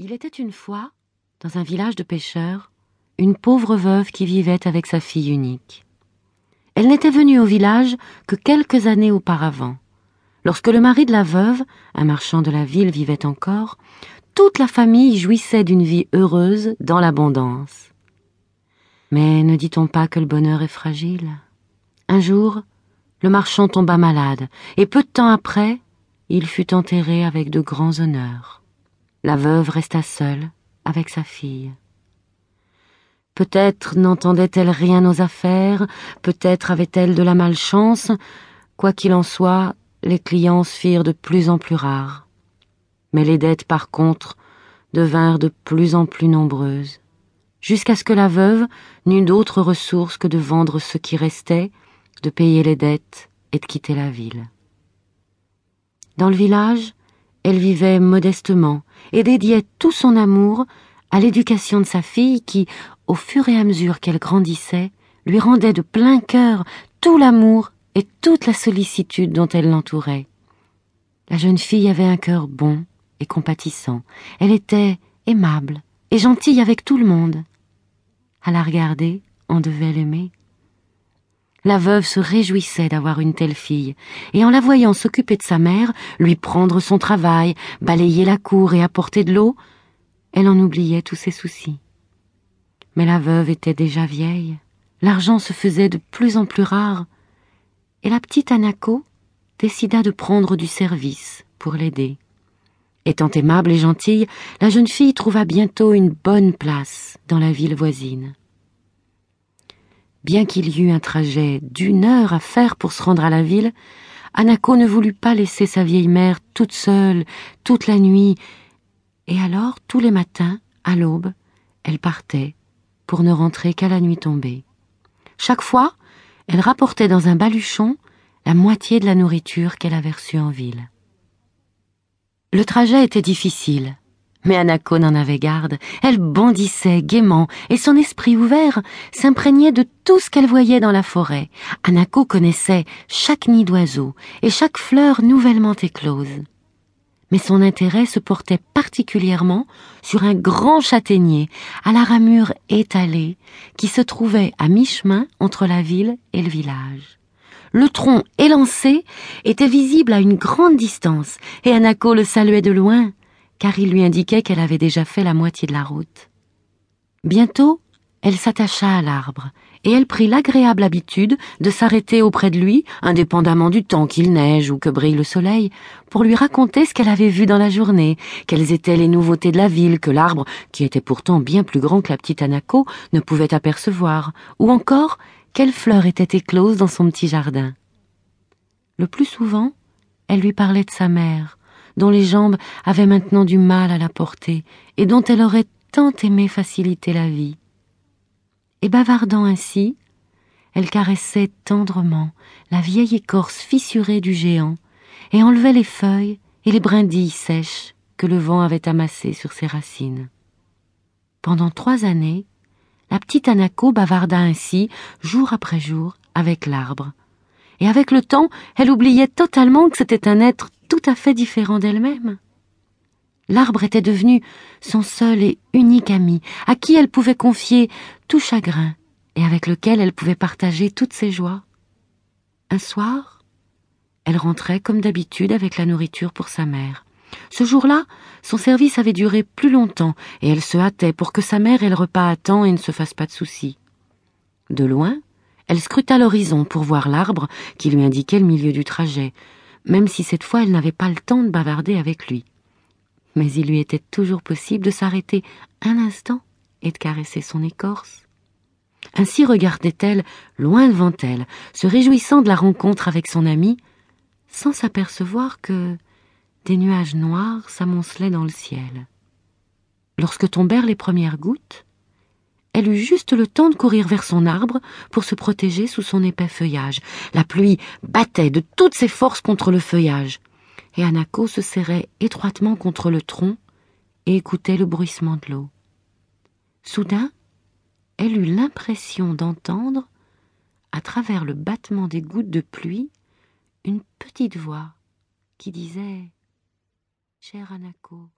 Il était une fois, dans un village de pêcheurs, une pauvre veuve qui vivait avec sa fille unique. Elle n'était venue au village que quelques années auparavant. Lorsque le mari de la veuve, un marchand de la ville, vivait encore, toute la famille jouissait d'une vie heureuse dans l'abondance. Mais ne dit-on pas que le bonheur est fragile? Un jour, le marchand tomba malade, et peu de temps après, il fut enterré avec de grands honneurs. La veuve resta seule avec sa fille. Peut-être n'entendait-elle rien aux affaires, peut-être avait-elle de la malchance, quoi qu'il en soit, les clients se firent de plus en plus rares. Mais les dettes, par contre, devinrent de plus en plus nombreuses, jusqu'à ce que la veuve n'eût d'autre ressource que de vendre ce qui restait, de payer les dettes et de quitter la ville. Dans le village, elle vivait modestement et dédiait tout son amour à l'éducation de sa fille qui, au fur et à mesure qu'elle grandissait, lui rendait de plein cœur tout l'amour et toute la sollicitude dont elle l'entourait. La jeune fille avait un cœur bon et compatissant. Elle était aimable et gentille avec tout le monde. À la regarder, on devait l'aimer. La veuve se réjouissait d'avoir une telle fille, et en la voyant s'occuper de sa mère, lui prendre son travail, balayer la cour et apporter de l'eau, elle en oubliait tous ses soucis. Mais la veuve était déjà vieille, l'argent se faisait de plus en plus rare, et la petite Anako décida de prendre du service pour l'aider. Étant aimable et gentille, la jeune fille trouva bientôt une bonne place dans la ville voisine. Bien qu'il y eût un trajet d'une heure à faire pour se rendre à la ville, Anako ne voulut pas laisser sa vieille mère toute seule, toute la nuit, et alors, tous les matins, à l'aube, elle partait, pour ne rentrer qu'à la nuit tombée. Chaque fois, elle rapportait dans un baluchon la moitié de la nourriture qu'elle avait reçue en ville. Le trajet était difficile, mais Anako n'en avait garde. Elle bondissait gaiement, et son esprit ouvert s'imprégnait de tout ce qu'elle voyait dans la forêt. Anako connaissait chaque nid d'oiseau et chaque fleur nouvellement éclose. Mais son intérêt se portait particulièrement sur un grand châtaignier à la ramure étalée qui se trouvait à mi-chemin entre la ville et le village. Le tronc élancé était visible à une grande distance, et Anako le saluait de loin car il lui indiquait qu'elle avait déjà fait la moitié de la route. Bientôt, elle s'attacha à l'arbre, et elle prit l'agréable habitude de s'arrêter auprès de lui, indépendamment du temps qu'il neige ou que brille le soleil, pour lui raconter ce qu'elle avait vu dans la journée, quelles étaient les nouveautés de la ville que l'arbre, qui était pourtant bien plus grand que la petite Anako, ne pouvait apercevoir, ou encore quelles fleurs étaient écloses dans son petit jardin. Le plus souvent, elle lui parlait de sa mère, dont les jambes avaient maintenant du mal à la porter, et dont elle aurait tant aimé faciliter la vie. Et bavardant ainsi, elle caressait tendrement la vieille écorce fissurée du géant, et enlevait les feuilles et les brindilles sèches que le vent avait amassées sur ses racines. Pendant trois années, la petite Anako bavarda ainsi, jour après jour, avec l'arbre. Et avec le temps, elle oubliait totalement que c'était un être tout à fait différent d'elle-même. L'arbre était devenu son seul et unique ami, à qui elle pouvait confier tout chagrin et avec lequel elle pouvait partager toutes ses joies. Un soir, elle rentrait comme d'habitude avec la nourriture pour sa mère. Ce jour-là, son service avait duré plus longtemps et elle se hâtait pour que sa mère ait le repas à temps et ne se fasse pas de soucis. De loin, elle scruta l'horizon pour voir l'arbre qui lui indiquait le milieu du trajet, même si cette fois elle n'avait pas le temps de bavarder avec lui. Mais il lui était toujours possible de s'arrêter un instant et de caresser son écorce. Ainsi regardait-elle loin devant elle, se réjouissant de la rencontre avec son ami, sans s'apercevoir que des nuages noirs s'amoncelaient dans le ciel. Lorsque tombèrent les premières gouttes, elle eut juste le temps de courir vers son arbre pour se protéger sous son épais feuillage. La pluie battait de toutes ses forces contre le feuillage, et Anako se serrait étroitement contre le tronc et écoutait le bruissement de l'eau. Soudain, elle eut l'impression d'entendre, à travers le battement des gouttes de pluie, une petite voix qui disait Cher Anako,